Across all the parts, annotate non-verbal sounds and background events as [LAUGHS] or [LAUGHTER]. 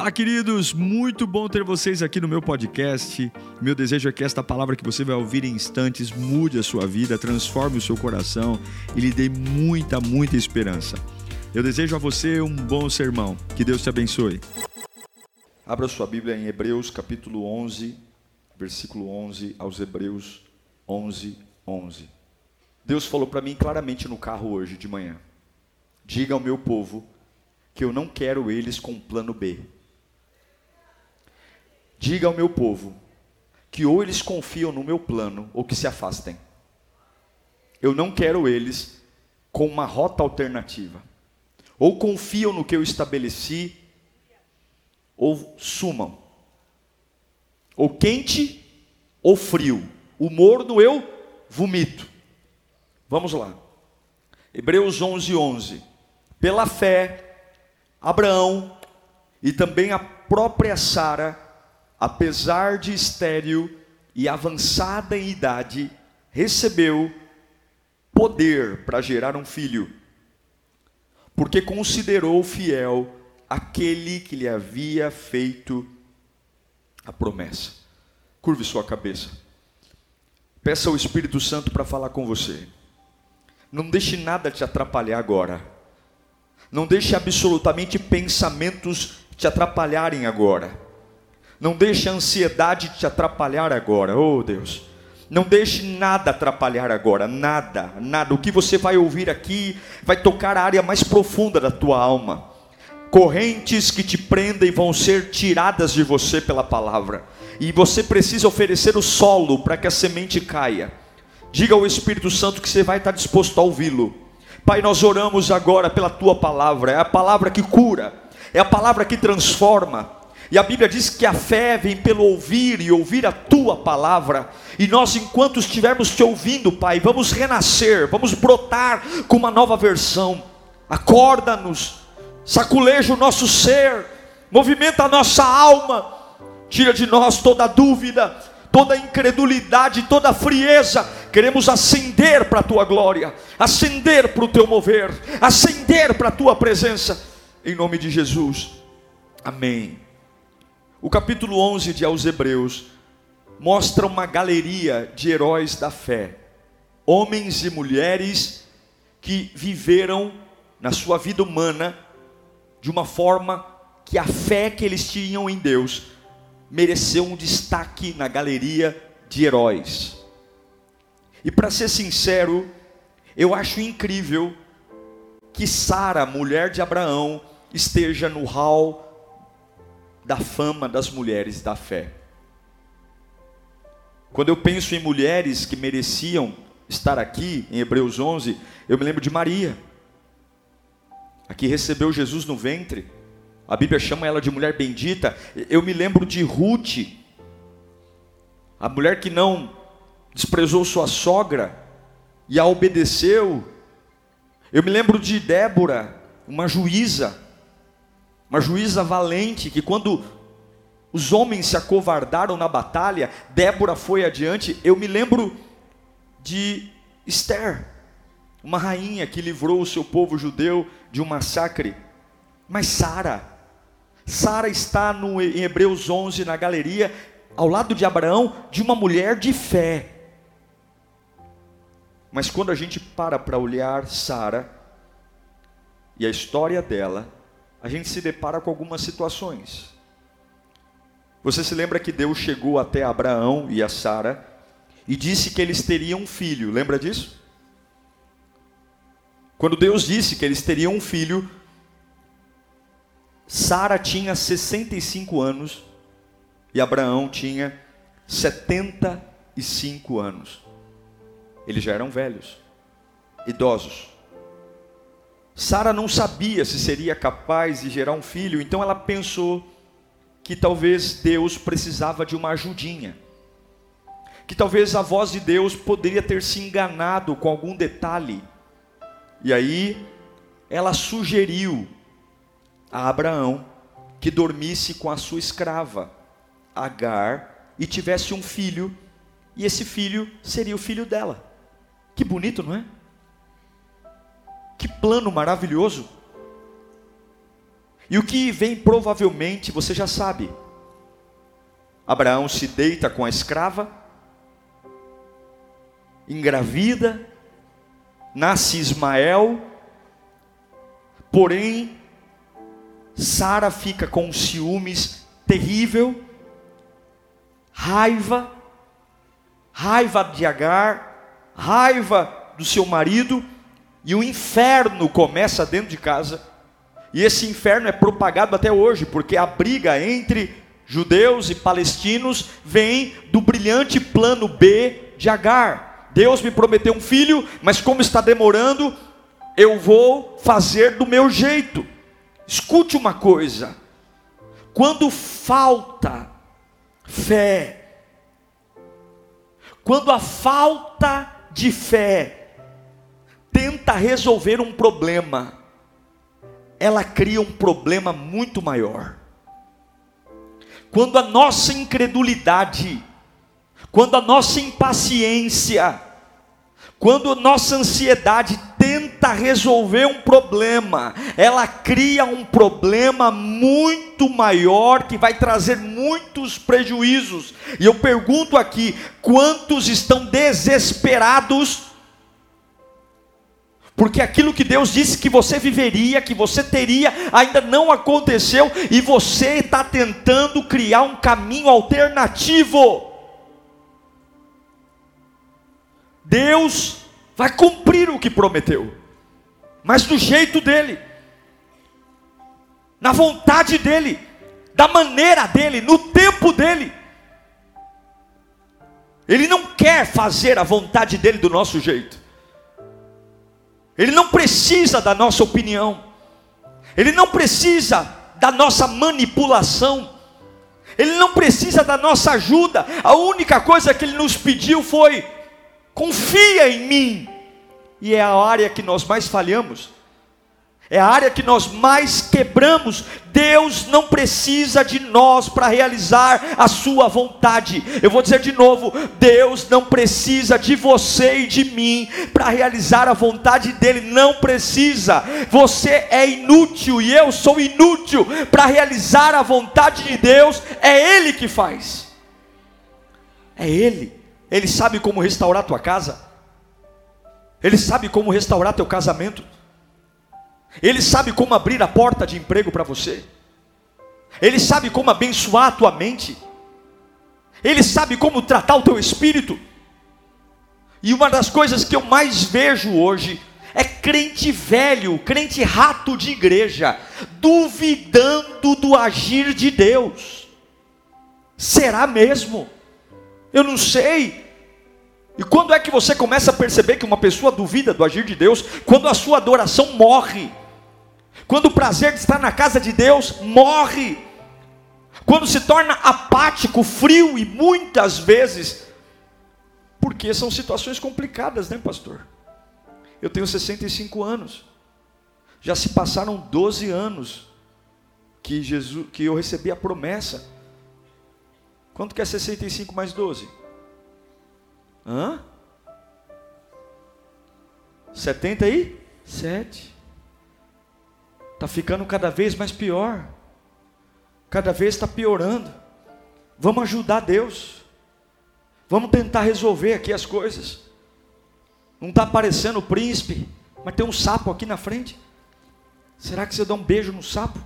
Fala, queridos! Muito bom ter vocês aqui no meu podcast. Meu desejo é que esta palavra que você vai ouvir em instantes mude a sua vida, transforme o seu coração e lhe dê muita, muita esperança. Eu desejo a você um bom sermão. Que Deus te abençoe. Abra sua Bíblia em Hebreus capítulo 11, versículo 11 aos Hebreus 11, 11. Deus falou para mim claramente no carro hoje de manhã. Diga ao meu povo que eu não quero eles com plano B. Diga ao meu povo que ou eles confiam no meu plano ou que se afastem. Eu não quero eles com uma rota alternativa. Ou confiam no que eu estabeleci, ou sumam. Ou quente ou frio. O morno eu vomito. Vamos lá. Hebreus 11, 11. Pela fé, Abraão e também a própria Sara, apesar de estéril e avançada em idade, recebeu poder para gerar um filho, porque considerou fiel aquele que lhe havia feito a promessa. Curve sua cabeça. Peça ao Espírito Santo para falar com você. Não deixe nada te atrapalhar agora. Não deixe absolutamente pensamentos te atrapalharem agora. Não deixe a ansiedade te atrapalhar agora. Oh, Deus. Não deixe nada atrapalhar agora, nada, nada. O que você vai ouvir aqui vai tocar a área mais profunda da tua alma. Correntes que te prendem vão ser tiradas de você pela palavra. E você precisa oferecer o solo para que a semente caia. Diga ao Espírito Santo que você vai estar disposto a ouvi-lo. Pai, nós oramos agora pela tua palavra, é a palavra que cura, é a palavra que transforma. E a Bíblia diz que a fé vem pelo ouvir e ouvir a tua palavra. E nós, enquanto estivermos te ouvindo, Pai, vamos renascer, vamos brotar com uma nova versão. Acorda-nos, saculeja o nosso ser, movimenta a nossa alma, tira de nós toda dúvida, toda incredulidade, toda frieza. Queremos ascender para a tua glória, ascender para o teu mover, ascender para a tua presença, em nome de Jesus. Amém. O capítulo 11 de Aos Hebreus mostra uma galeria de heróis da fé, homens e mulheres que viveram na sua vida humana de uma forma que a fé que eles tinham em Deus mereceu um destaque na galeria de heróis. E para ser sincero, eu acho incrível que Sara, mulher de Abraão, esteja no hall da fama das mulheres da fé. Quando eu penso em mulheres que mereciam estar aqui, em Hebreus 11, eu me lembro de Maria, a que recebeu Jesus no ventre a Bíblia chama ela de mulher bendita. Eu me lembro de Ruth, a mulher que não desprezou sua sogra e a obedeceu. Eu me lembro de Débora, uma juíza, uma juíza valente, que quando os homens se acovardaram na batalha, Débora foi adiante. Eu me lembro de Esther, uma rainha que livrou o seu povo judeu de um massacre. Mas Sara, Sara está no, em Hebreus 11 na galeria, ao lado de Abraão, de uma mulher de fé. Mas quando a gente para para olhar Sara e a história dela, a gente se depara com algumas situações. Você se lembra que Deus chegou até Abraão e a Sara e disse que eles teriam um filho, lembra disso? Quando Deus disse que eles teriam um filho, Sara tinha 65 anos e Abraão tinha 75 anos. Eles já eram velhos, idosos. Sara não sabia se seria capaz de gerar um filho, então ela pensou que talvez Deus precisava de uma ajudinha. Que talvez a voz de Deus poderia ter se enganado com algum detalhe. E aí ela sugeriu a Abraão que dormisse com a sua escrava, Agar, e tivesse um filho, e esse filho seria o filho dela. Que bonito, não é? Que plano maravilhoso. E o que vem provavelmente você já sabe. Abraão se deita com a escrava, engravida, nasce Ismael, porém Sara fica com ciúmes terrível, raiva, raiva de Agar, raiva do seu marido, e o inferno começa dentro de casa. E esse inferno é propagado até hoje, porque a briga entre judeus e palestinos vem do brilhante plano B de Agar. Deus me prometeu um filho, mas como está demorando, eu vou fazer do meu jeito. Escute uma coisa: quando falta fé, quando a falta de fé tenta resolver um problema, ela cria um problema muito maior. Quando a nossa incredulidade, quando a nossa impaciência, quando a nossa ansiedade tenta resolver um problema, ela cria um problema muito maior que vai trazer muitos prejuízos. E eu pergunto aqui: quantos estão desesperados? Porque aquilo que Deus disse que você viveria, que você teria, ainda não aconteceu, e você está tentando criar um caminho alternativo. Deus vai cumprir o que prometeu, mas do jeito dele, na vontade dele, da maneira dele, no tempo dele. Ele não quer fazer a vontade dele do nosso jeito. Ele não precisa da nossa opinião. Ele não precisa da nossa manipulação. Ele não precisa da nossa ajuda. A única coisa que ele nos pediu foi: confia em mim. E é a área que nós mais falhamos. É a área que nós mais quebramos. Deus não precisa de nós para realizar a sua vontade. Eu vou dizer de novo: Deus não precisa de você e de mim para realizar a vontade dele. Não precisa. Você é inútil e eu sou inútil para realizar a vontade de Deus. É Ele que faz. É Ele. Ele sabe como restaurar tua casa. Ele sabe como restaurar teu casamento. Ele sabe como abrir a porta de emprego para você. Ele sabe como abençoar a tua mente. Ele sabe como tratar o teu espírito. E uma das coisas que eu mais vejo hoje é crente velho, crente rato de igreja, duvidando do agir de Deus. Será mesmo? Eu não sei. E quando é que você começa a perceber que uma pessoa duvida do agir de Deus? Quando a sua adoração morre. Quando o prazer de estar na casa de Deus morre. Quando se torna apático, frio e muitas vezes porque são situações complicadas, né, pastor? Eu tenho 65 anos. Já se passaram 12 anos que Jesus que eu recebi a promessa Quanto que é 65 mais 12? Hã? 77. Está ficando cada vez mais pior. Cada vez está piorando. Vamos ajudar Deus. Vamos tentar resolver aqui as coisas. Não está aparecendo o príncipe, mas tem um sapo aqui na frente. Será que você dá um beijo no sapo?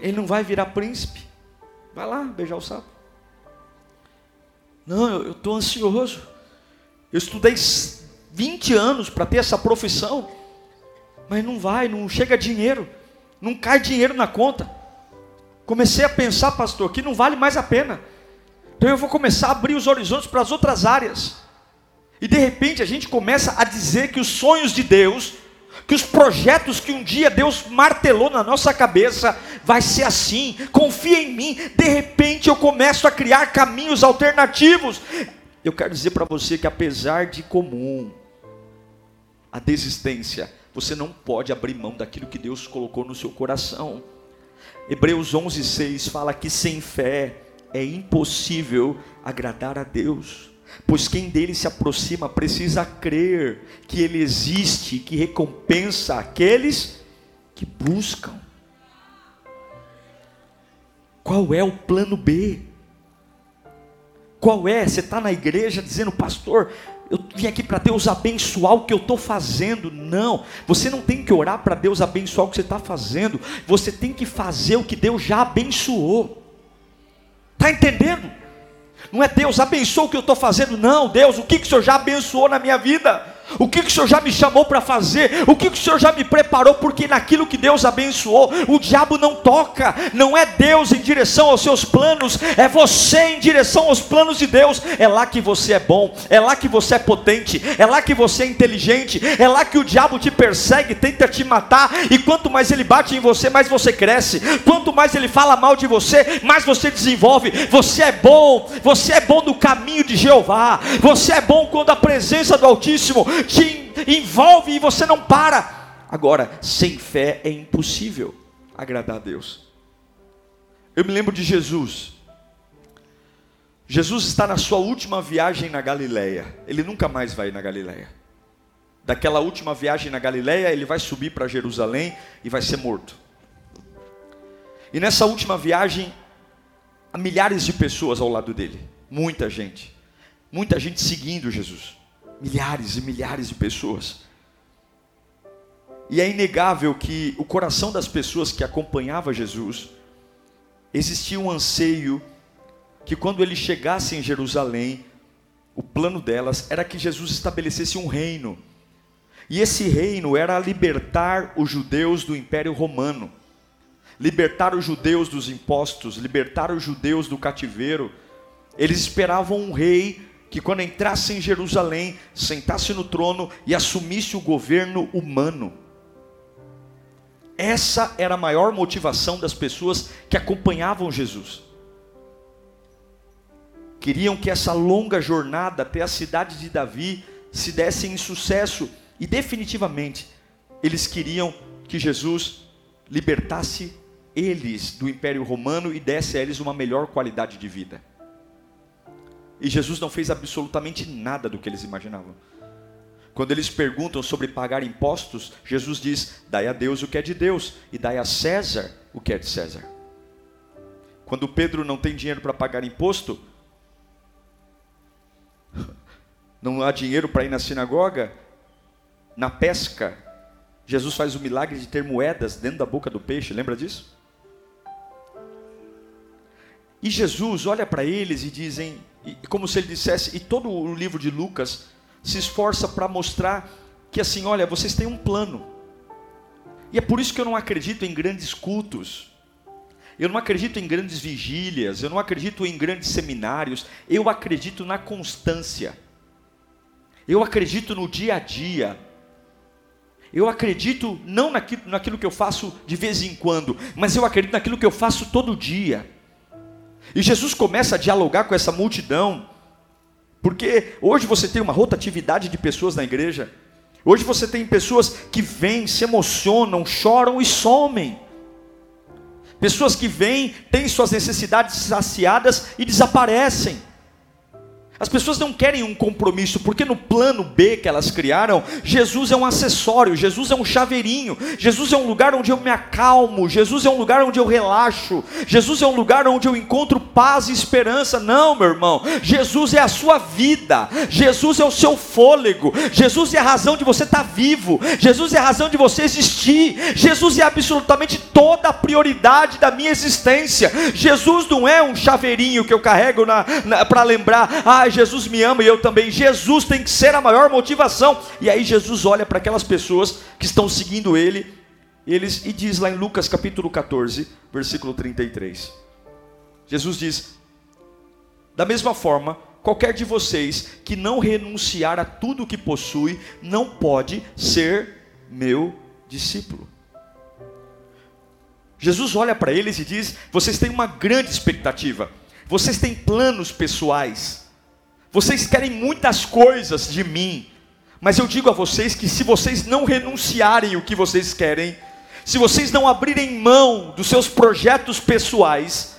Ele não vai virar príncipe? Vai lá beijar o sapo. Não, eu estou ansioso. Eu estudei 20 anos para ter essa profissão, mas não vai, não chega dinheiro, não cai dinheiro na conta. Comecei a pensar, pastor, que não vale mais a pena. Então eu vou começar a abrir os horizontes para as outras áreas. E de repente a gente começa a dizer que os sonhos de Deus que os projetos que um dia Deus martelou na nossa cabeça vai ser assim. Confia em mim. De repente eu começo a criar caminhos alternativos. Eu quero dizer para você que apesar de comum a desistência, você não pode abrir mão daquilo que Deus colocou no seu coração. Hebreus 11:6 fala que sem fé é impossível agradar a Deus pois quem dele se aproxima precisa crer que ele existe, que recompensa aqueles que buscam. Qual é o plano B? Qual é? Você está na igreja dizendo, pastor, eu vim aqui para Deus abençoar o que eu estou fazendo. Não, você não tem que orar para Deus abençoar o que você está fazendo. Você tem que fazer o que Deus já abençoou. Está entendendo? Não é Deus abençoa o que eu estou fazendo, não. Deus, o que, que o Senhor já abençoou na minha vida? O que, que o Senhor já me chamou para fazer? O que, que o Senhor já me preparou? Porque naquilo que Deus abençoou, o diabo não toca. Não é Deus em direção aos seus planos, é você em direção aos planos de Deus. É lá que você é bom, é lá que você é potente, é lá que você é inteligente, é lá que o diabo te persegue, tenta te matar. E quanto mais ele bate em você, mais você cresce. Quanto mais ele fala mal de você, mais você desenvolve. Você é bom, você é bom no caminho de Jeová. Você é bom quando a presença do Altíssimo te envolve e você não para. Agora, sem fé é impossível agradar a Deus. Eu me lembro de Jesus. Jesus está na sua última viagem na Galileia. Ele nunca mais vai na Galileia. Daquela última viagem na Galileia, ele vai subir para Jerusalém e vai ser morto. E nessa última viagem, há milhares de pessoas ao lado dele. Muita gente. Muita gente seguindo Jesus milhares e milhares de pessoas. E é inegável que o coração das pessoas que acompanhava Jesus existia um anseio que quando ele chegasse em Jerusalém, o plano delas era que Jesus estabelecesse um reino. E esse reino era libertar os judeus do Império Romano, libertar os judeus dos impostos, libertar os judeus do cativeiro. Eles esperavam um rei que quando entrasse em Jerusalém, sentasse no trono e assumisse o governo humano. Essa era a maior motivação das pessoas que acompanhavam Jesus. Queriam que essa longa jornada até a cidade de Davi se desse em sucesso e definitivamente eles queriam que Jesus libertasse eles do Império Romano e desse a eles uma melhor qualidade de vida. E Jesus não fez absolutamente nada do que eles imaginavam. Quando eles perguntam sobre pagar impostos, Jesus diz: dai a Deus o que é de Deus e dai a César o que é de César. Quando Pedro não tem dinheiro para pagar imposto, [LAUGHS] não há dinheiro para ir na sinagoga, na pesca, Jesus faz o milagre de ter moedas dentro da boca do peixe, lembra disso? E Jesus olha para eles e dizem: como se ele dissesse, e todo o livro de Lucas se esforça para mostrar que assim, olha, vocês têm um plano. E é por isso que eu não acredito em grandes cultos. Eu não acredito em grandes vigílias, eu não acredito em grandes seminários, eu acredito na constância. Eu acredito no dia a dia. Eu acredito não naquilo, naquilo que eu faço de vez em quando, mas eu acredito naquilo que eu faço todo dia. E Jesus começa a dialogar com essa multidão, porque hoje você tem uma rotatividade de pessoas na igreja. Hoje você tem pessoas que vêm, se emocionam, choram e somem. Pessoas que vêm, têm suas necessidades saciadas e desaparecem. As pessoas não querem um compromisso, porque no plano B que elas criaram, Jesus é um acessório, Jesus é um chaveirinho, Jesus é um lugar onde eu me acalmo, Jesus é um lugar onde eu relaxo, Jesus é um lugar onde eu encontro paz e esperança. Não, meu irmão, Jesus é a sua vida, Jesus é o seu fôlego, Jesus é a razão de você estar vivo, Jesus é a razão de você existir, Jesus é absolutamente toda a prioridade da minha existência. Jesus não é um chaveirinho que eu carrego para lembrar, ah, Jesus me ama e eu também. Jesus tem que ser a maior motivação. E aí Jesus olha para aquelas pessoas que estão seguindo ele, eles e diz lá em Lucas capítulo 14, versículo 33. Jesus diz: Da mesma forma, qualquer de vocês que não renunciar a tudo o que possui, não pode ser meu discípulo. Jesus olha para eles e diz: Vocês têm uma grande expectativa, vocês têm planos pessoais, vocês querem muitas coisas de mim, mas eu digo a vocês que se vocês não renunciarem o que vocês querem, se vocês não abrirem mão dos seus projetos pessoais,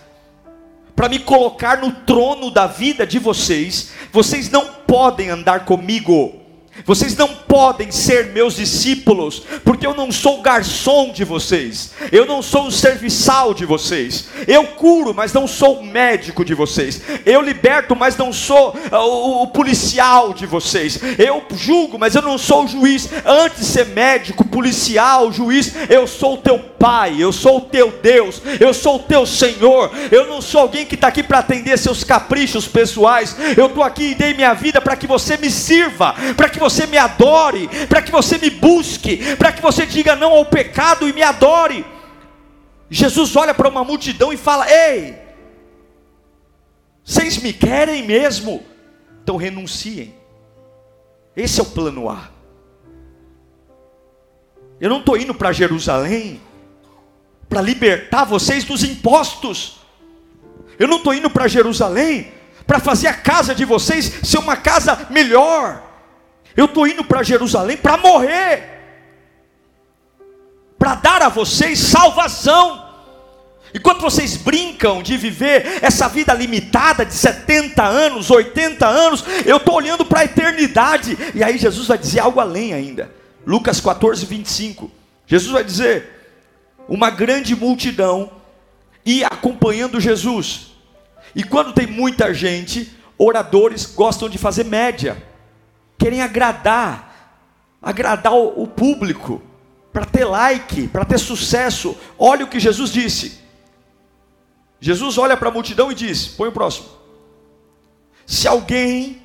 para me colocar no trono da vida de vocês, vocês não podem andar comigo. Vocês não podem ser meus discípulos, porque eu não sou garçom de vocês, eu não sou o serviçal de vocês, eu curo, mas não sou o médico de vocês, eu liberto, mas não sou ah, o, o policial de vocês, eu julgo, mas eu não sou o juiz. Antes de ser médico, policial, juiz, eu sou o teu pai, eu sou o teu Deus, eu sou o teu Senhor, eu não sou alguém que está aqui para atender seus caprichos pessoais, eu estou aqui e dei minha vida para que você me sirva, para que você me adore, para que você me busque, para que você diga não ao pecado e me adore. Jesus olha para uma multidão e fala: Ei, vocês me querem mesmo? Então renunciem. Esse é o plano A. Eu não estou indo para Jerusalém para libertar vocês dos impostos. Eu não estou indo para Jerusalém para fazer a casa de vocês ser uma casa melhor. Eu estou indo para Jerusalém para morrer, para dar a vocês salvação. Enquanto vocês brincam de viver essa vida limitada de 70 anos, 80 anos, eu estou olhando para a eternidade. E aí Jesus vai dizer algo além ainda. Lucas 14, 25. Jesus vai dizer: Uma grande multidão ia acompanhando Jesus. E quando tem muita gente, oradores gostam de fazer média querem agradar, agradar o, o público, para ter like, para ter sucesso. Olha o que Jesus disse. Jesus olha para a multidão e diz: põe o próximo. Se alguém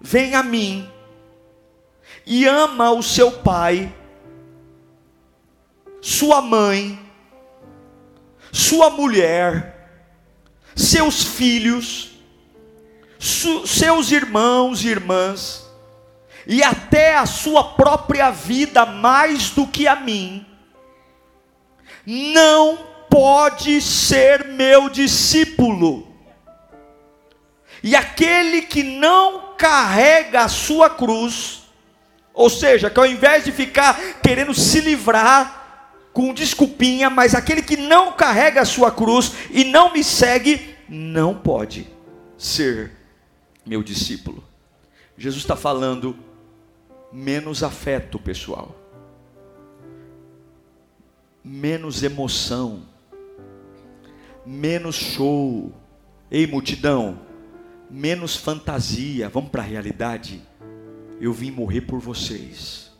vem a mim e ama o seu pai, sua mãe, sua mulher, seus filhos, seus irmãos e irmãs, e até a sua própria vida mais do que a mim, não pode ser meu discípulo. E aquele que não carrega a sua cruz, ou seja, que ao invés de ficar querendo se livrar com desculpinha, mas aquele que não carrega a sua cruz e não me segue, não pode ser meu discípulo. Jesus está falando menos afeto pessoal, menos emoção, menos show. Ei, multidão, menos fantasia. Vamos para a realidade. Eu vim morrer por vocês.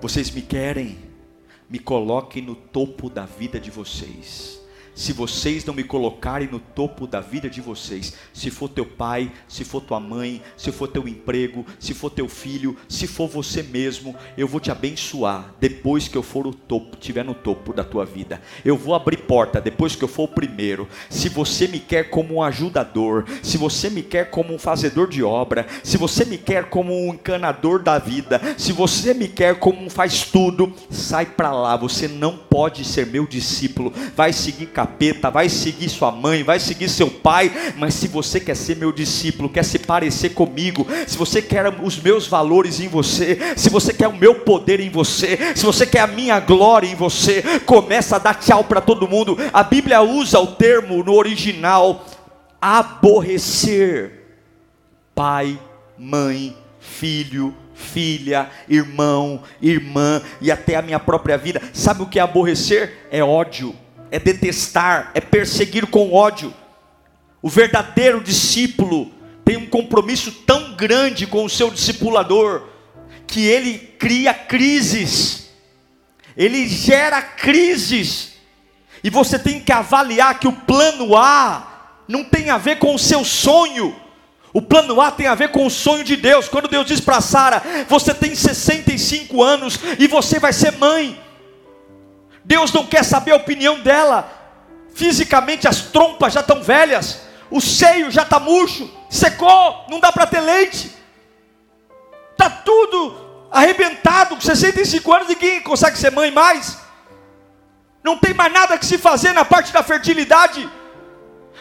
Vocês me querem? Me coloquem no topo da vida de vocês se vocês não me colocarem no topo da vida de vocês, se for teu pai, se for tua mãe, se for teu emprego, se for teu filho, se for você mesmo, eu vou te abençoar depois que eu for o topo, tiver no topo da tua vida. Eu vou abrir porta depois que eu for o primeiro. Se você me quer como um ajudador, se você me quer como um fazedor de obra, se você me quer como um encanador da vida, se você me quer como um faz tudo, sai para lá. Você não pode ser meu discípulo. Vai seguir capaz capeta, vai seguir sua mãe, vai seguir seu pai, mas se você quer ser meu discípulo, quer se parecer comigo, se você quer os meus valores em você, se você quer o meu poder em você, se você quer a minha glória em você, começa a dar tchau para todo mundo. A Bíblia usa o termo no original aborrecer pai, mãe, filho, filha, irmão, irmã e até a minha própria vida. Sabe o que é aborrecer? É ódio é detestar, é perseguir com ódio. O verdadeiro discípulo tem um compromisso tão grande com o seu discipulador que ele cria crises, ele gera crises, e você tem que avaliar que o plano A não tem a ver com o seu sonho. O plano A tem a ver com o sonho de Deus. Quando Deus diz para Sara: Você tem 65 anos e você vai ser mãe. Deus não quer saber a opinião dela. Fisicamente as trompas já estão velhas, o seio já está murcho, secou, não dá para ter leite. Está tudo arrebentado, com 65 anos, ninguém consegue ser mãe mais. Não tem mais nada que se fazer na parte da fertilidade.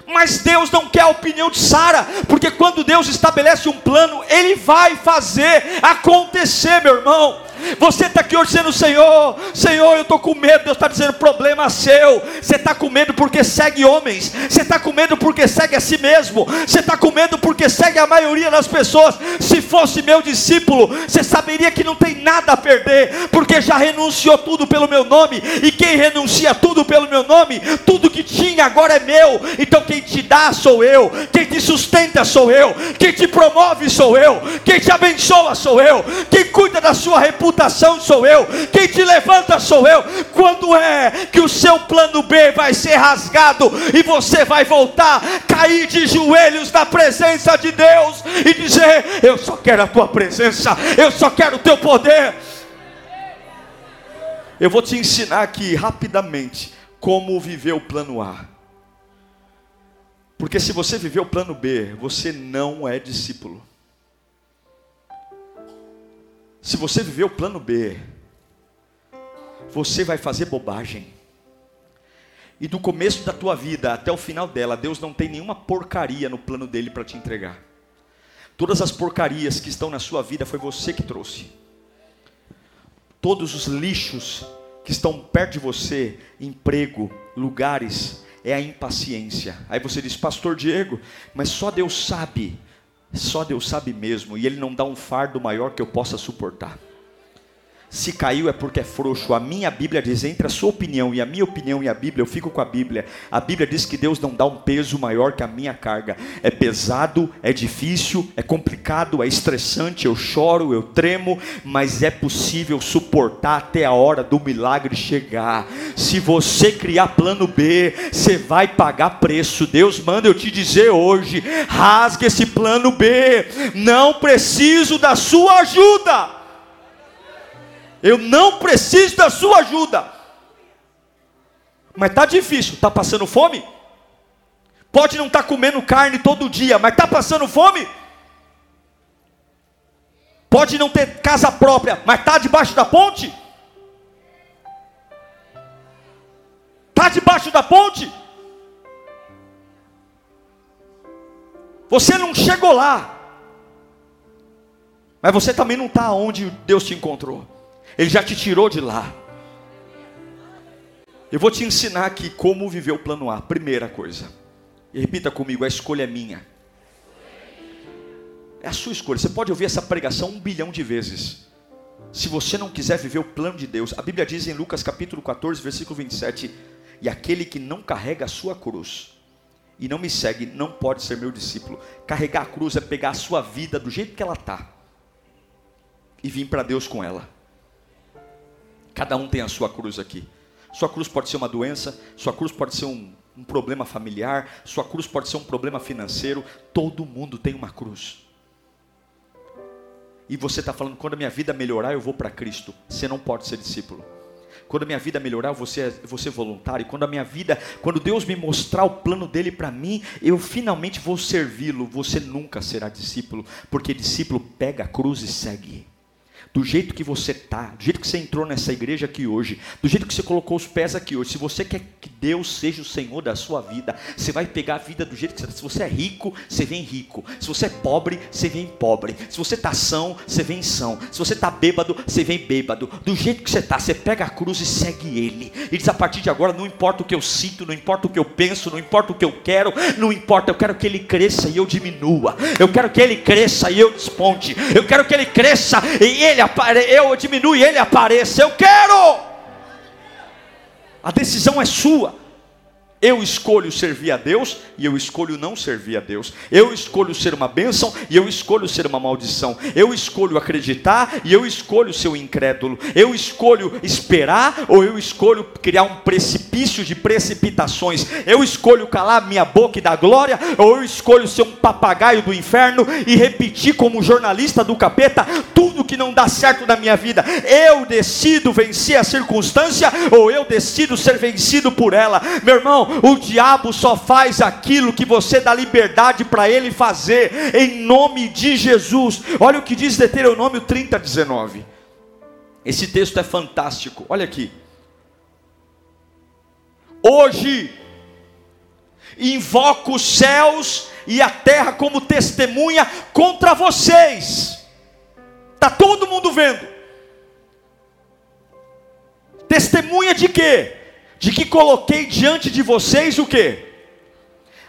Mas Deus não quer a opinião de Sara, porque quando Deus estabelece um plano, Ele vai fazer acontecer, meu irmão. Você está aqui hoje dizendo, Senhor, Senhor, eu estou com medo. Deus está dizendo, problema seu. Você está com medo porque segue homens. Você está com medo porque segue a si mesmo. Você está com medo porque segue a maioria das pessoas. Se fosse meu discípulo, você saberia que não tem nada a perder, porque já renunciou tudo pelo meu nome. E quem renuncia tudo pelo meu nome, tudo que tinha agora é meu. Então quem te dá sou eu. Quem te sustenta sou eu. Quem te promove sou eu. Quem te abençoa sou eu. Quem cuida da sua reputação sou eu. Quem te levanta sou eu. Quando é que o seu plano B vai ser rasgado e você vai voltar, cair de joelhos na presença de Deus e dizer: Eu só quero a tua presença, eu só quero o teu poder. Eu vou te ensinar aqui rapidamente como viver o plano A. Porque se você viver o plano B, você não é discípulo. Se você viver o plano B, você vai fazer bobagem. E do começo da tua vida até o final dela, Deus não tem nenhuma porcaria no plano dele para te entregar. Todas as porcarias que estão na sua vida foi você que trouxe. Todos os lixos que estão perto de você, emprego, lugares, é a impaciência. Aí você diz, Pastor Diego, mas só Deus sabe só Deus sabe mesmo, e Ele não dá um fardo maior que eu possa suportar. Se caiu é porque é frouxo. A minha Bíblia diz entre a sua opinião e a minha opinião e a Bíblia, eu fico com a Bíblia. A Bíblia diz que Deus não dá um peso maior que a minha carga. É pesado, é difícil, é complicado, é estressante. Eu choro, eu tremo, mas é possível suportar até a hora do milagre chegar. Se você criar plano B, você vai pagar preço. Deus manda eu te dizer hoje: rasgue esse plano B. Não preciso da sua ajuda. Eu não preciso da sua ajuda. Mas está difícil, está passando fome? Pode não estar tá comendo carne todo dia, mas está passando fome? Pode não ter casa própria, mas está debaixo da ponte? Está debaixo da ponte? Você não chegou lá, mas você também não está onde Deus te encontrou. Ele já te tirou de lá. Eu vou te ensinar aqui como viver o plano A. Primeira coisa. Repita comigo: a escolha é minha. É a sua escolha. Você pode ouvir essa pregação um bilhão de vezes. Se você não quiser viver o plano de Deus, a Bíblia diz em Lucas capítulo 14, versículo 27: E aquele que não carrega a sua cruz e não me segue, não pode ser meu discípulo. Carregar a cruz é pegar a sua vida do jeito que ela está e vir para Deus com ela. Cada um tem a sua cruz aqui. Sua cruz pode ser uma doença, sua cruz pode ser um, um problema familiar, sua cruz pode ser um problema financeiro. Todo mundo tem uma cruz. E você está falando, quando a minha vida melhorar, eu vou para Cristo. Você não pode ser discípulo. Quando a minha vida melhorar, você vou ser voluntário. Quando a minha vida, quando Deus me mostrar o plano dele para mim, eu finalmente vou servi-lo. Você nunca será discípulo, porque discípulo pega a cruz e segue do jeito que você está, do jeito que você entrou nessa igreja aqui hoje, do jeito que você colocou os pés aqui hoje, se você quer que Deus seja o Senhor da sua vida, você vai pegar a vida do jeito que você está. Se você é rico, você vem rico. Se você é pobre, você vem pobre. Se você está são, você vem são. Se você está bêbado, você vem bêbado. Do jeito que você está, você pega a cruz e segue Ele. E diz: a partir de agora, não importa o que eu sinto, não importa o que eu penso, não importa o que eu quero, não importa, eu quero que Ele cresça e eu diminua. Eu quero que Ele cresça e eu desponte. Eu quero que Ele cresça e Ele apare... eu diminui e ele apareça. Eu quero. A decisão é sua. Eu escolho servir a Deus e eu escolho não servir a Deus. Eu escolho ser uma bênção e eu escolho ser uma maldição. Eu escolho acreditar e eu escolho ser um incrédulo. Eu escolho esperar ou eu escolho criar um precipício de precipitações. Eu escolho calar minha boca e dar glória ou eu escolho ser um papagaio do inferno e repetir como jornalista do capeta tudo que não dá certo na minha vida. Eu decido vencer a circunstância ou eu decido ser vencido por ela. Meu irmão, o diabo só faz aquilo que você dá liberdade para ele fazer, em nome de Jesus. Olha o que diz Deuteronômio 30, 19. Esse texto é fantástico, olha aqui. Hoje, invoco os céus e a terra como testemunha contra vocês. Está todo mundo vendo. Testemunha de quê? De que coloquei diante de vocês o quê?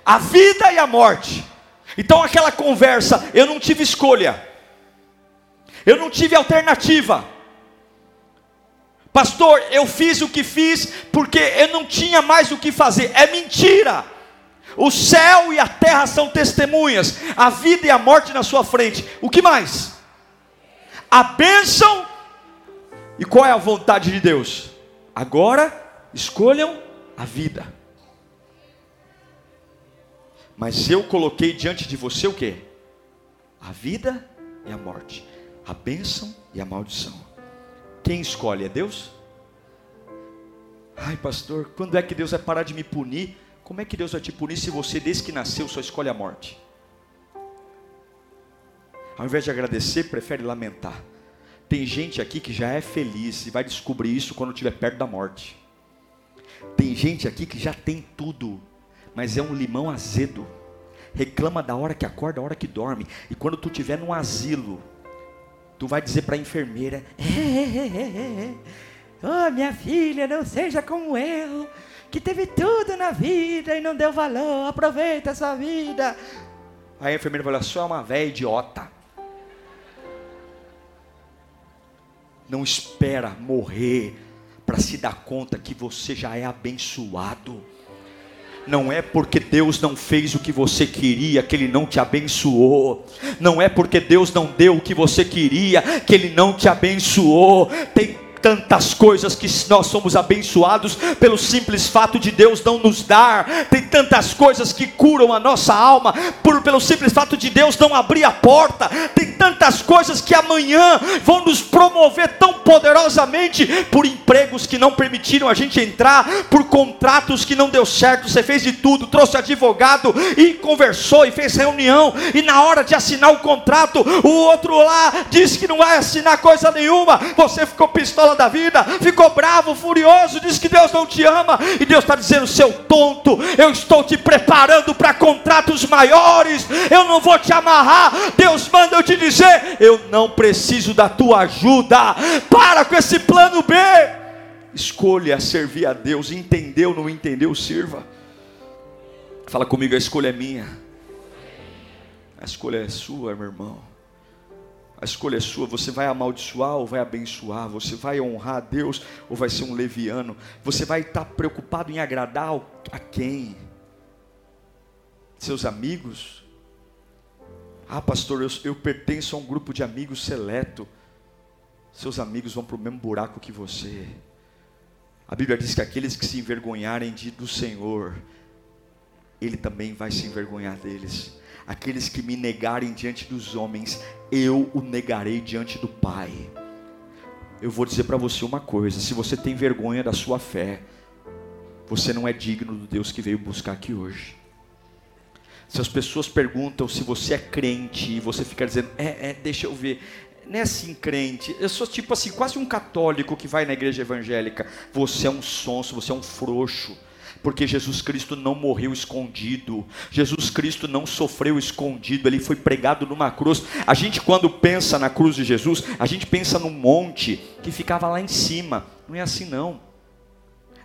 A vida e a morte. Então aquela conversa, eu não tive escolha. Eu não tive alternativa. Pastor, eu fiz o que fiz porque eu não tinha mais o que fazer. É mentira. O céu e a terra são testemunhas, a vida e a morte na sua frente. O que mais? A bênção. E qual é a vontade de Deus? Agora escolham a vida. Mas eu coloquei diante de você o que? A vida e a morte, a bênção e a maldição. Quem escolhe é Deus? Ai, pastor, quando é que Deus vai parar de me punir? Como é que Deus vai te punir se você, desde que nasceu, só escolhe a morte? Ao invés de agradecer, prefere lamentar. Tem gente aqui que já é feliz e vai descobrir isso quando estiver perto da morte. Tem gente aqui que já tem tudo, mas é um limão azedo. Reclama da hora que acorda, da hora que dorme. E quando tu estiver num asilo, tu vai dizer para a enfermeira: é, é, é, Oh, minha filha, não seja como eu que teve tudo na vida e não deu valor, aproveita a sua vida. Aí a enfermeira falou: só é uma velha idiota. Não espera morrer para se dar conta que você já é abençoado. Não é porque Deus não fez o que você queria que Ele não te abençoou. Não é porque Deus não deu o que você queria que Ele não te abençoou. Tem tantas coisas que nós somos abençoados pelo simples fato de Deus não nos dar. Tem tantas coisas que curam a nossa alma por pelo simples fato de Deus não abrir a porta. Tem tantas coisas que amanhã vão nos promover tão poderosamente por empregos que não permitiram a gente entrar, por contratos que não deu certo. Você fez de tudo, trouxe advogado e conversou e fez reunião e na hora de assinar o contrato, o outro lá disse que não vai assinar coisa nenhuma. Você ficou pistola da vida, ficou bravo, furioso, diz que Deus não te ama, e Deus está dizendo: seu tonto, eu estou te preparando para contratos maiores, eu não vou te amarrar. Deus manda eu te dizer: eu não preciso da tua ajuda, para com esse plano B. Escolha servir a Deus, entendeu, não entendeu, sirva. Fala comigo, a escolha é minha. A escolha é sua, meu irmão. A escolha é sua. Você vai amaldiçoar ou vai abençoar? Você vai honrar a Deus ou vai ser um leviano? Você vai estar preocupado em agradar a quem? Seus amigos? Ah, pastor, eu, eu pertenço a um grupo de amigos seleto. Seus amigos vão para o mesmo buraco que você. A Bíblia diz que aqueles que se envergonharem de, do Senhor, Ele também vai se envergonhar deles aqueles que me negarem diante dos homens, eu o negarei diante do Pai. Eu vou dizer para você uma coisa: se você tem vergonha da sua fé, você não é digno do Deus que veio buscar aqui hoje. Se as pessoas perguntam se você é crente e você fica dizendo, é, é, deixa eu ver, não é assim crente, eu sou tipo assim, quase um católico que vai na igreja evangélica. Você é um sonso, você é um frouxo porque Jesus Cristo não morreu escondido, Jesus Cristo não sofreu escondido, ele foi pregado numa cruz. A gente, quando pensa na cruz de Jesus, a gente pensa num monte que ficava lá em cima, não é assim não.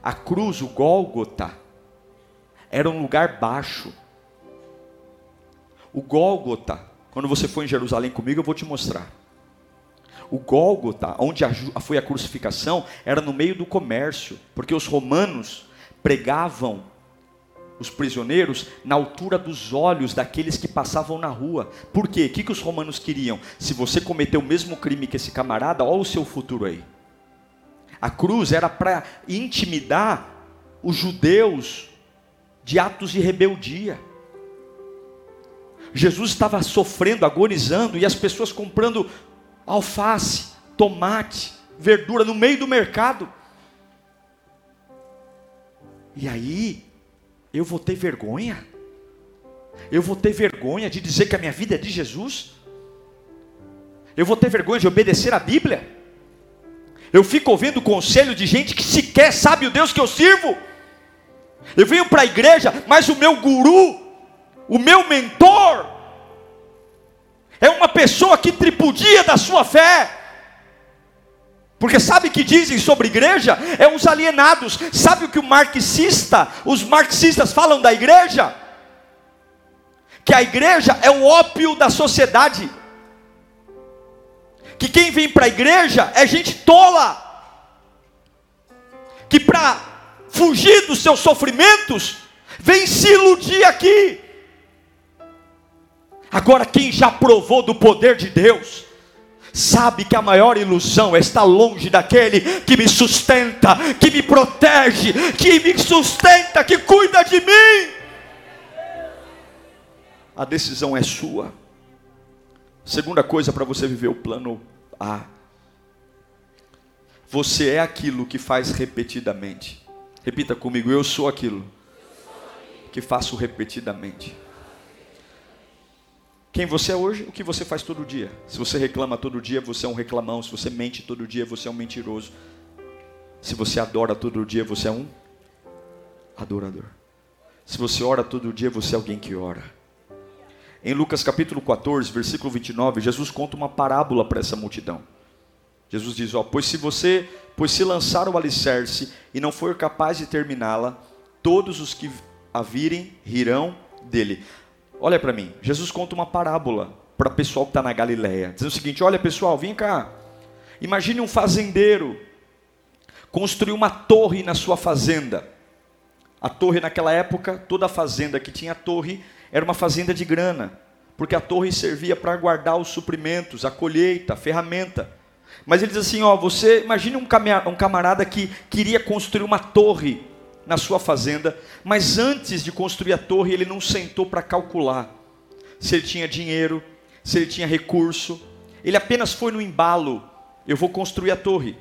A cruz, o Gólgota, era um lugar baixo. O Gólgota, quando você for em Jerusalém comigo, eu vou te mostrar. O Gólgota, onde foi a crucificação, era no meio do comércio, porque os romanos pregavam os prisioneiros na altura dos olhos daqueles que passavam na rua. Por quê? O que, que os romanos queriam? Se você cometeu o mesmo crime que esse camarada, olha o seu futuro aí. A cruz era para intimidar os judeus de atos de rebeldia. Jesus estava sofrendo, agonizando, e as pessoas comprando alface, tomate, verdura no meio do mercado. E aí, eu vou ter vergonha? Eu vou ter vergonha de dizer que a minha vida é de Jesus? Eu vou ter vergonha de obedecer a Bíblia? Eu fico ouvindo conselho de gente que sequer sabe o Deus que eu sirvo. Eu venho para a igreja, mas o meu guru, o meu mentor, é uma pessoa que tripudia da sua fé. Porque sabe o que dizem sobre igreja? É os alienados. Sabe o que o marxista, os marxistas falam da igreja? Que a igreja é o ópio da sociedade. Que quem vem para a igreja é gente tola. Que para fugir dos seus sofrimentos, vem se iludir aqui. Agora, quem já provou do poder de Deus, sabe que a maior ilusão é estar longe daquele que me sustenta, que me protege, que me sustenta, que cuida de mim. A decisão é sua. Segunda coisa para você viver o plano A. Você é aquilo que faz repetidamente. Repita comigo, eu sou aquilo que faço repetidamente. Quem você é hoje, o que você faz todo dia. Se você reclama todo dia, você é um reclamão. Se você mente todo dia, você é um mentiroso. Se você adora todo dia, você é um adorador. Se você ora todo dia, você é alguém que ora. Em Lucas capítulo 14, versículo 29, Jesus conta uma parábola para essa multidão. Jesus diz: ó, pois se você, pois se lançar o alicerce e não for capaz de terminá-la, todos os que a virem rirão dele. Olha para mim, Jesus conta uma parábola para o pessoal que está na Galileia, dizendo o seguinte: olha pessoal, vem cá. Imagine um fazendeiro construir uma torre na sua fazenda. A torre naquela época, toda fazenda que tinha torre era uma fazenda de grana, porque a torre servia para guardar os suprimentos, a colheita, a ferramenta. Mas ele diz assim: ó, você imagine um camarada que queria construir uma torre na sua fazenda, mas antes de construir a torre, ele não sentou para calcular se ele tinha dinheiro, se ele tinha recurso. Ele apenas foi no embalo: eu vou construir a torre.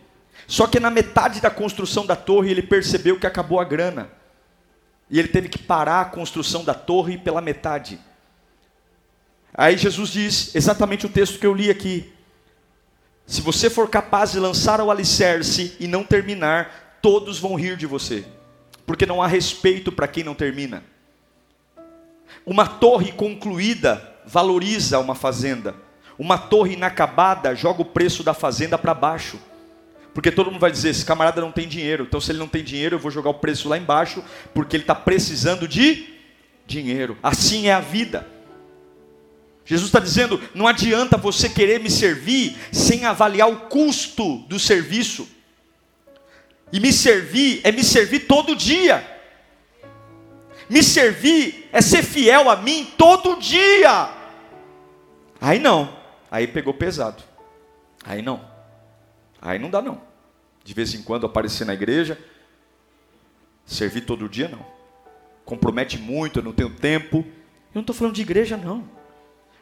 Só que na metade da construção da torre, ele percebeu que acabou a grana. E ele teve que parar a construção da torre pela metade. Aí Jesus diz exatamente o texto que eu li aqui. Se você for capaz de lançar o alicerce e não terminar, todos vão rir de você porque não há respeito para quem não termina. Uma torre concluída valoriza uma fazenda. Uma torre inacabada joga o preço da fazenda para baixo. Porque todo mundo vai dizer: esse camarada não tem dinheiro, então se ele não tem dinheiro, eu vou jogar o preço lá embaixo, porque ele está precisando de dinheiro. Assim é a vida. Jesus está dizendo: não adianta você querer me servir sem avaliar o custo do serviço. E me servir é me servir todo dia. Me servir é ser fiel a mim todo dia. Aí não. Aí pegou pesado. Aí não. Aí não dá não. De vez em quando aparecer na igreja, servir todo dia não. Compromete muito, eu não tenho tempo. Eu não estou falando de igreja não.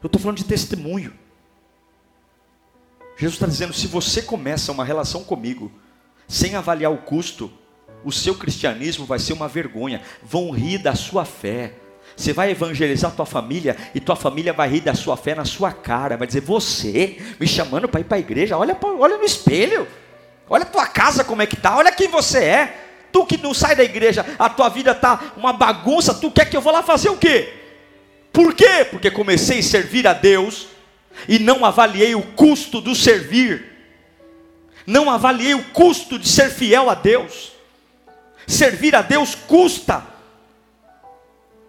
Eu estou falando de testemunho. Jesus está dizendo: se você começa uma relação comigo, sem avaliar o custo, o seu cristianismo vai ser uma vergonha. Vão rir da sua fé. Você vai evangelizar tua família e tua família vai rir da sua fé na sua cara. Vai dizer: Você me chamando para ir para a igreja? Olha, olha no espelho. Olha tua casa como é que tá. Olha quem você é. Tu que não sai da igreja, a tua vida tá uma bagunça. Tu quer que eu vou lá fazer o quê? Por quê? Porque comecei a servir a Deus e não avaliei o custo do servir não avaliei o custo de ser fiel a Deus. Servir a Deus custa.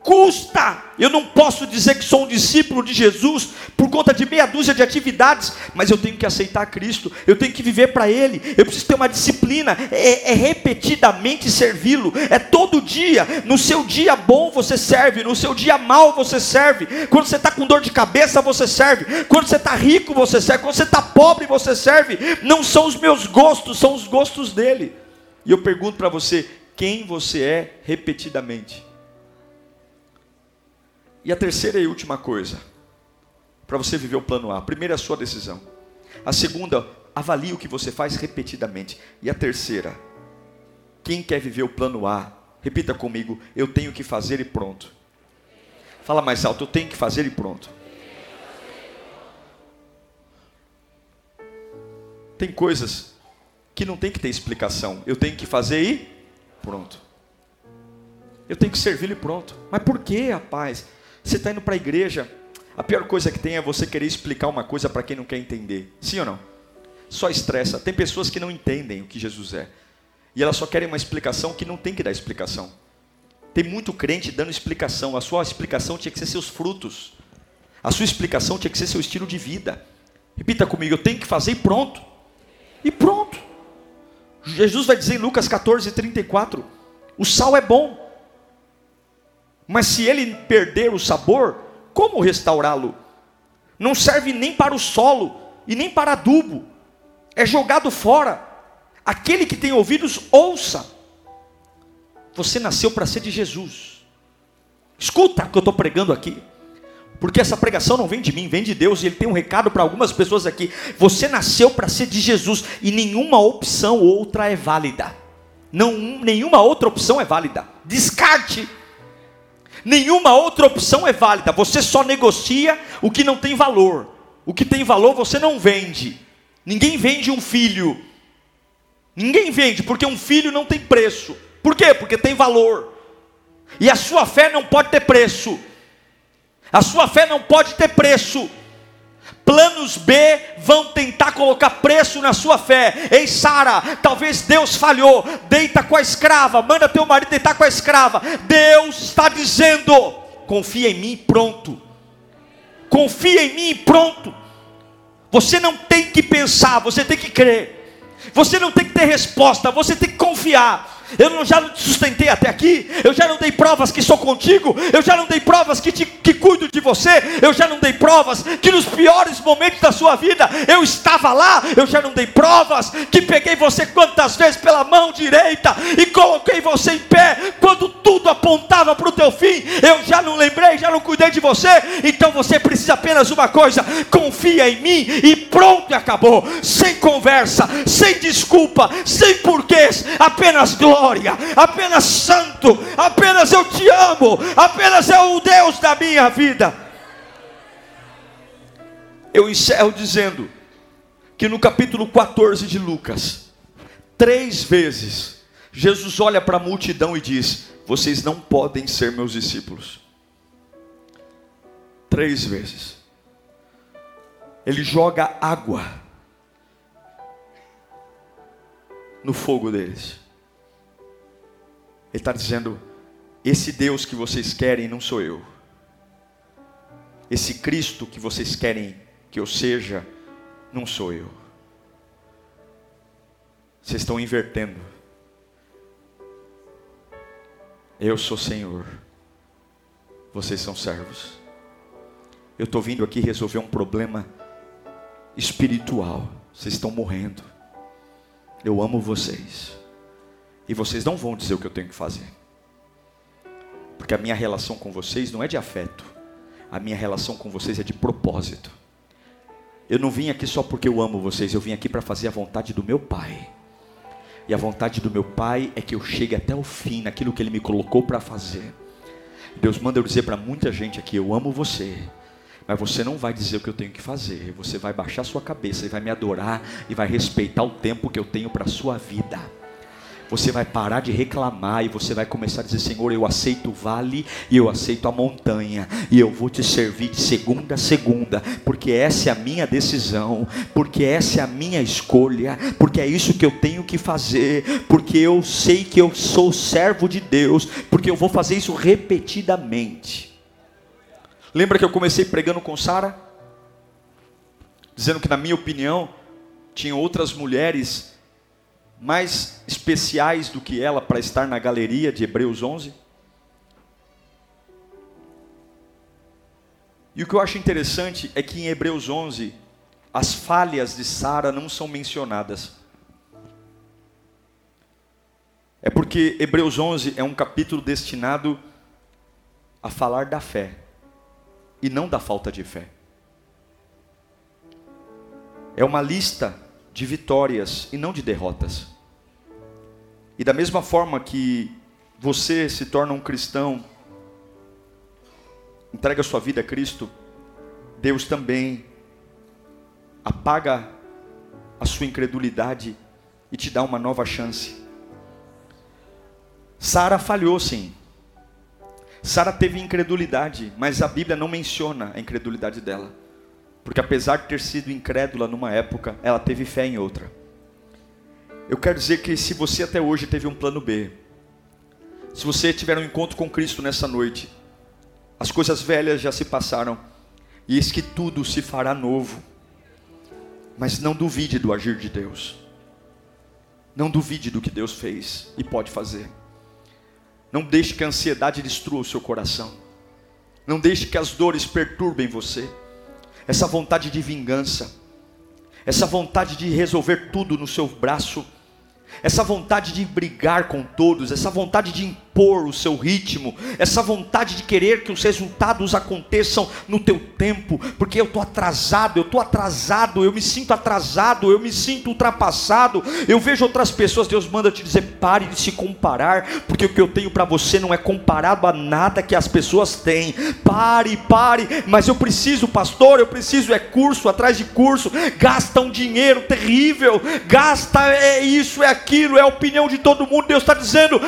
Custa. Eu não posso dizer que sou um discípulo de Jesus por conta de meia dúzia de atividades, mas eu tenho que aceitar Cristo, eu tenho que viver para Ele, eu preciso ter uma disciplina, é, é repetidamente servi-lo, é todo dia. No seu dia bom você serve, no seu dia mal você serve. Quando você está com dor de cabeça você serve, quando você está rico você serve, quando você está pobre você serve. Não são os meus gostos, são os gostos dele. E eu pergunto para você: quem você é repetidamente? E a terceira e última coisa, para você viver o plano A. A primeira é a sua decisão. A segunda, avalie o que você faz repetidamente. E a terceira, quem quer viver o plano A, repita comigo: eu tenho que fazer e pronto. Fala mais alto, eu tenho que fazer e pronto. Tem coisas que não tem que ter explicação. Eu tenho que fazer e pronto. Eu tenho que servir e pronto. Mas por que, rapaz? Você está indo para a igreja, a pior coisa que tem é você querer explicar uma coisa para quem não quer entender. Sim ou não? só estressa. Tem pessoas que não entendem o que Jesus é. E elas só querem uma explicação que não tem que dar explicação. Tem muito crente dando explicação. A sua explicação tinha que ser seus frutos. A sua explicação tinha que ser seu estilo de vida. Repita comigo, eu tenho que fazer e pronto. E pronto. Jesus vai dizer em Lucas 14, 34: o sal é bom, mas se ele perder o sabor, como restaurá-lo? Não serve nem para o solo e nem para adubo, é jogado fora. Aquele que tem ouvidos, ouça. Você nasceu para ser de Jesus. Escuta o que eu estou pregando aqui. Porque essa pregação não vem de mim, vem de Deus, e Ele tem um recado para algumas pessoas aqui. Você nasceu para ser de Jesus, e nenhuma opção outra é válida. Não, nenhuma outra opção é válida. Descarte. Nenhuma outra opção é válida. Você só negocia o que não tem valor. O que tem valor você não vende. Ninguém vende um filho. Ninguém vende, porque um filho não tem preço. Por quê? Porque tem valor. E a sua fé não pode ter preço. A sua fé não pode ter preço. Planos B vão tentar colocar preço na sua fé. Ei, Sara, talvez Deus falhou. Deita com a escrava, manda teu marido deitar com a escrava. Deus está dizendo: confia em mim, pronto. Confia em mim, pronto. Você não tem que pensar, você tem que crer. Você não tem que ter resposta, você tem que confiar. Eu não, já não te sustentei até aqui, eu já não dei provas que sou contigo, eu já não dei provas que, te, que cuido de você, eu já não dei provas que nos piores momentos da sua vida eu estava lá, eu já não dei provas que peguei você quantas vezes pela mão direita e coloquei você em pé quando tudo apontava para o teu fim, eu já não lembrei, já não cuidei de você, então você precisa apenas uma coisa: confia em mim e pronto, acabou, sem conversa, sem desculpa, sem porquês, apenas glória glória, apenas santo, apenas eu te amo, apenas é o Deus da minha vida. Eu encerro dizendo que no capítulo 14 de Lucas, três vezes, Jesus olha para a multidão e diz: Vocês não podem ser meus discípulos. Três vezes. Ele joga água no fogo deles. Ele está dizendo: esse Deus que vocês querem não sou eu. Esse Cristo que vocês querem que eu seja, não sou eu. Vocês estão invertendo. Eu sou Senhor. Vocês são servos. Eu estou vindo aqui resolver um problema espiritual. Vocês estão morrendo. Eu amo vocês. E vocês não vão dizer o que eu tenho que fazer. Porque a minha relação com vocês não é de afeto. A minha relação com vocês é de propósito. Eu não vim aqui só porque eu amo vocês, eu vim aqui para fazer a vontade do meu Pai. E a vontade do meu Pai é que eu chegue até o fim naquilo que Ele me colocou para fazer. Deus manda eu dizer para muita gente aqui: eu amo você. Mas você não vai dizer o que eu tenho que fazer. Você vai baixar sua cabeça e vai me adorar e vai respeitar o tempo que eu tenho para a sua vida você vai parar de reclamar e você vai começar a dizer: Senhor, eu aceito o vale e eu aceito a montanha, e eu vou te servir de segunda a segunda, porque essa é a minha decisão, porque essa é a minha escolha, porque é isso que eu tenho que fazer, porque eu sei que eu sou servo de Deus, porque eu vou fazer isso repetidamente. Lembra que eu comecei pregando com Sara? Dizendo que, na minha opinião, tinha outras mulheres mais especiais do que ela para estar na galeria de Hebreus 11? E o que eu acho interessante é que em Hebreus 11, as falhas de Sara não são mencionadas. É porque Hebreus 11 é um capítulo destinado a falar da fé e não da falta de fé. É uma lista de vitórias e não de derrotas. E da mesma forma que você se torna um cristão, entrega sua vida a Cristo, Deus também apaga a sua incredulidade e te dá uma nova chance. Sara falhou sim. Sara teve incredulidade, mas a Bíblia não menciona a incredulidade dela. Porque apesar de ter sido incrédula numa época, ela teve fé em outra. Eu quero dizer que se você até hoje teve um plano B, se você tiver um encontro com Cristo nessa noite, as coisas velhas já se passaram, e eis que tudo se fará novo. Mas não duvide do agir de Deus. Não duvide do que Deus fez e pode fazer. Não deixe que a ansiedade destrua o seu coração. Não deixe que as dores perturbem você. Essa vontade de vingança, essa vontade de resolver tudo no seu braço, essa vontade de brigar com todos, essa vontade de impor o seu ritmo, essa vontade de querer que os resultados aconteçam no teu tempo, porque eu estou atrasado, eu estou atrasado, eu me sinto atrasado, eu me sinto ultrapassado. Eu vejo outras pessoas, Deus manda te dizer: pare de se comparar, porque o que eu tenho para você não é comparado a nada que as pessoas têm. Pare, pare, mas eu preciso, pastor, eu preciso, é curso atrás de curso, gasta um dinheiro terrível, gasta é isso, é aquilo, é a opinião de todo mundo. Deus está dizendo: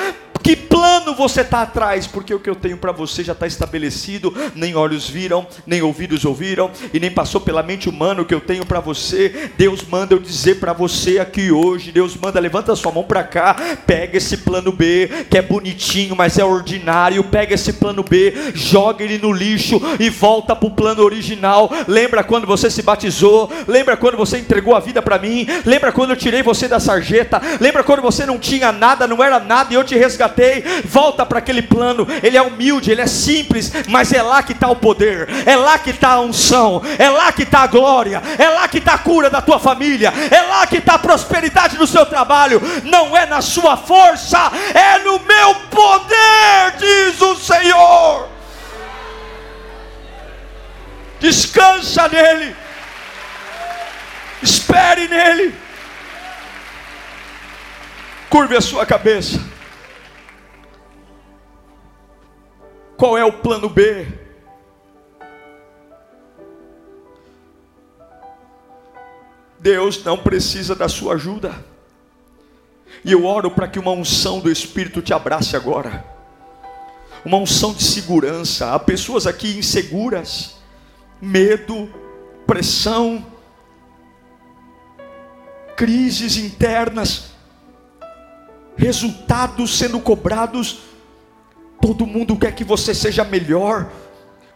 que plano você está atrás? Porque o que eu tenho para você já está estabelecido, nem olhos viram, nem ouvidos ouviram, e nem passou pela mente humana o que eu tenho para você. Deus manda eu dizer para você aqui hoje, Deus manda, levanta sua mão para cá, pega esse plano B, que é bonitinho, mas é ordinário, pega esse plano B, joga ele no lixo e volta para o plano original. Lembra quando você se batizou? Lembra quando você entregou a vida para mim? Lembra quando eu tirei você da sarjeta? Lembra quando você não tinha nada, não era nada e eu te resgatei? Volta para aquele plano. Ele é humilde, ele é simples, mas é lá que está o poder, é lá que está a unção, é lá que está a glória, é lá que está a cura da tua família, é lá que está a prosperidade do seu trabalho. Não é na sua força, é no meu poder, diz o Senhor. Descansa nele, espere nele. Curve a sua cabeça. Qual é o plano B? Deus não precisa da sua ajuda. E eu oro para que uma unção do Espírito te abrace agora. Uma unção de segurança. Há pessoas aqui inseguras, medo, pressão, crises internas, resultados sendo cobrados Todo mundo quer que você seja melhor.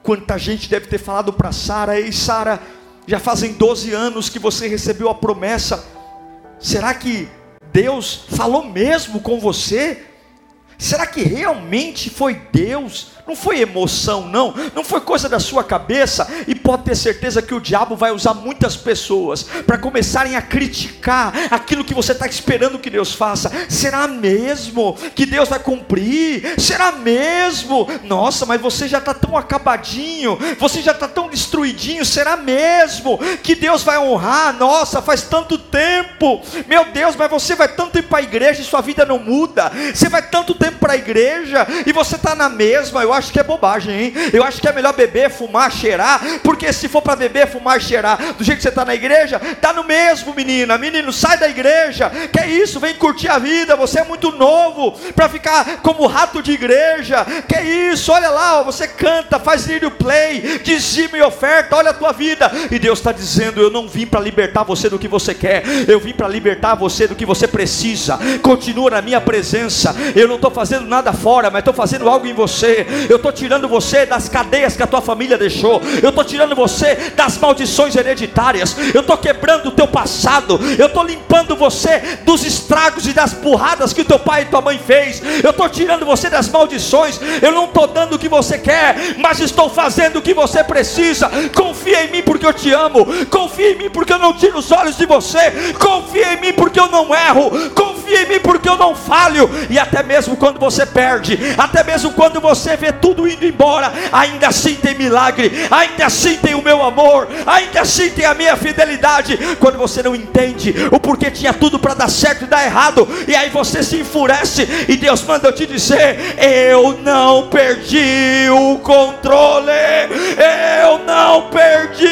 Quanta gente deve ter falado para Sara: Ei, Sara, já fazem 12 anos que você recebeu a promessa. Será que Deus falou mesmo com você? Será que realmente foi Deus? Não foi emoção, não. Não foi coisa da sua cabeça. E pode ter certeza que o diabo vai usar muitas pessoas para começarem a criticar aquilo que você está esperando que Deus faça. Será mesmo que Deus vai cumprir? Será mesmo? Nossa, mas você já está tão acabadinho. Você já está tão destruidinho. Será mesmo que Deus vai honrar? Nossa, faz tanto tempo. Meu Deus, mas você vai tanto tempo para a igreja e sua vida não muda. Você vai tanto tempo para a igreja e você está na mesma. Eu acho que é bobagem, hein? Eu acho que é melhor beber, fumar, cheirar, porque se for para beber, fumar, cheirar, do jeito que você está na igreja, tá no mesmo, menina. Menino, sai da igreja. Que é isso? Vem curtir a vida. Você é muito novo para ficar como rato de igreja. Que é isso? Olha lá, você canta, faz lírio play, dizima e oferta. Olha a tua vida. E Deus está dizendo: Eu não vim para libertar você do que você quer. Eu vim para libertar você do que você precisa. Continua na minha presença. Eu não estou fazendo nada fora, mas estou fazendo algo em você. Eu estou tirando você das cadeias que a tua família deixou, eu estou tirando você das maldições hereditárias, eu estou quebrando o teu passado, eu estou limpando você dos estragos e das burradas que teu pai e tua mãe fez, eu estou tirando você das maldições, eu não estou dando o que você quer, mas estou fazendo o que você precisa. Confia em mim porque eu te amo, confia em mim porque eu não tiro os olhos de você, confia em mim porque eu não erro, confia em mim porque eu não falho, e até mesmo quando você perde, até mesmo quando você vê tudo indo embora, ainda assim tem milagre, ainda assim tem o meu amor, ainda assim tem a minha fidelidade. Quando você não entende o porquê tinha tudo para dar certo e dar errado, e aí você se enfurece, e Deus manda eu te dizer: Eu não perdi o controle, eu não perdi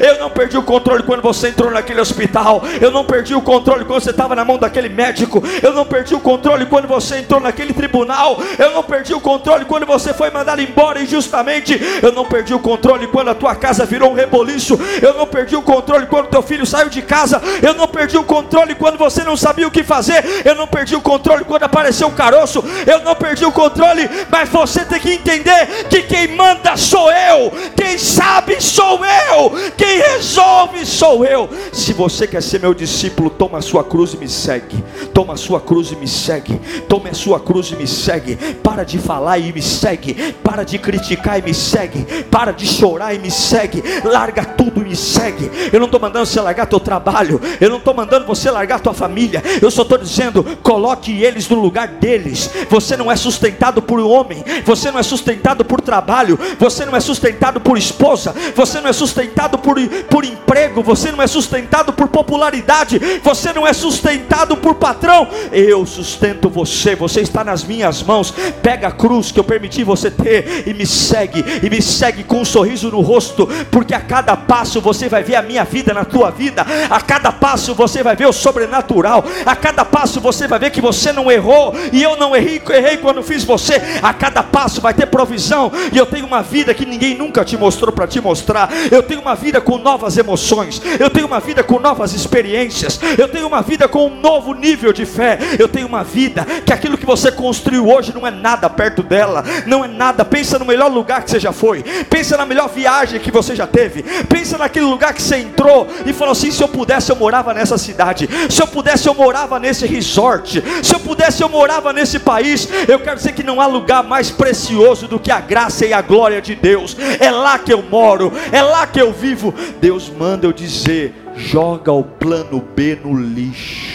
Eu não perdi o controle quando você entrou naquele hospital. Eu não perdi o controle quando você estava na mão daquele médico. Eu não perdi o controle quando você entrou naquele tribunal. Eu não perdi o controle quando você foi mandado embora injustamente. Eu não perdi o controle quando a tua casa virou um reboliço. Eu não perdi o controle quando teu filho saiu de casa. Eu não perdi o controle quando você não sabia o que fazer. Eu não perdi o controle quando apareceu um caroço. Eu não perdi o controle, mas você tem que entender que quem manda sou eu. Quem sabe sou eu. Quem resolve sou eu. Se você quer ser meu discípulo, toma a sua cruz e me segue. Toma a sua cruz e me segue. Tome a sua cruz e me segue. Para de falar e me segue. Para de criticar e me segue. Para de chorar e me segue. Larga tudo e me segue. Eu não estou mandando você largar teu trabalho. Eu não estou mandando você largar tua família. Eu só estou dizendo, coloque eles no lugar deles. Você não é sustentado por homem. Você não é sustentado por trabalho. Você não é sustentado por esposa. Você não é sustentado por, por emprego. Você não é sustentado por popularidade. Você não é sustentado por patrão. Eu sustento você. Você está nas minhas mãos. Pega a cruz que eu permiti você ter e me segue. E me segue com um sorriso no rosto. Porque a cada passo você vai ver a minha vida na tua vida. A cada passo você vai ver o sobrenatural. A cada passo você vai ver que você não errou. E eu não errei, errei quando fiz você. A cada passo vai ter provisão. E eu tenho uma vida que ninguém nunca te mostrou para te mostrar. Eu tenho uma vida com novas emoções. Eu tenho uma vida com novas experiências. Eu tenho uma vida com um novo nível de fé. Eu tenho uma vida que aquilo que você construiu hoje não é nada perto dela. Não é nada. Pensa no melhor lugar que você já foi. Pensa na melhor viagem que você já teve. Pensa naquele lugar que você entrou e falou assim: se eu pudesse, eu morava nessa cidade. Se eu pudesse, eu morava nesse resort. Se eu pudesse, eu morava nesse país. Eu quero dizer que não há lugar mais precioso do que a graça e a glória de Deus. É lá que eu moro, é lá que eu vivo. Deus manda eu dizer: joga o plano B no lixo.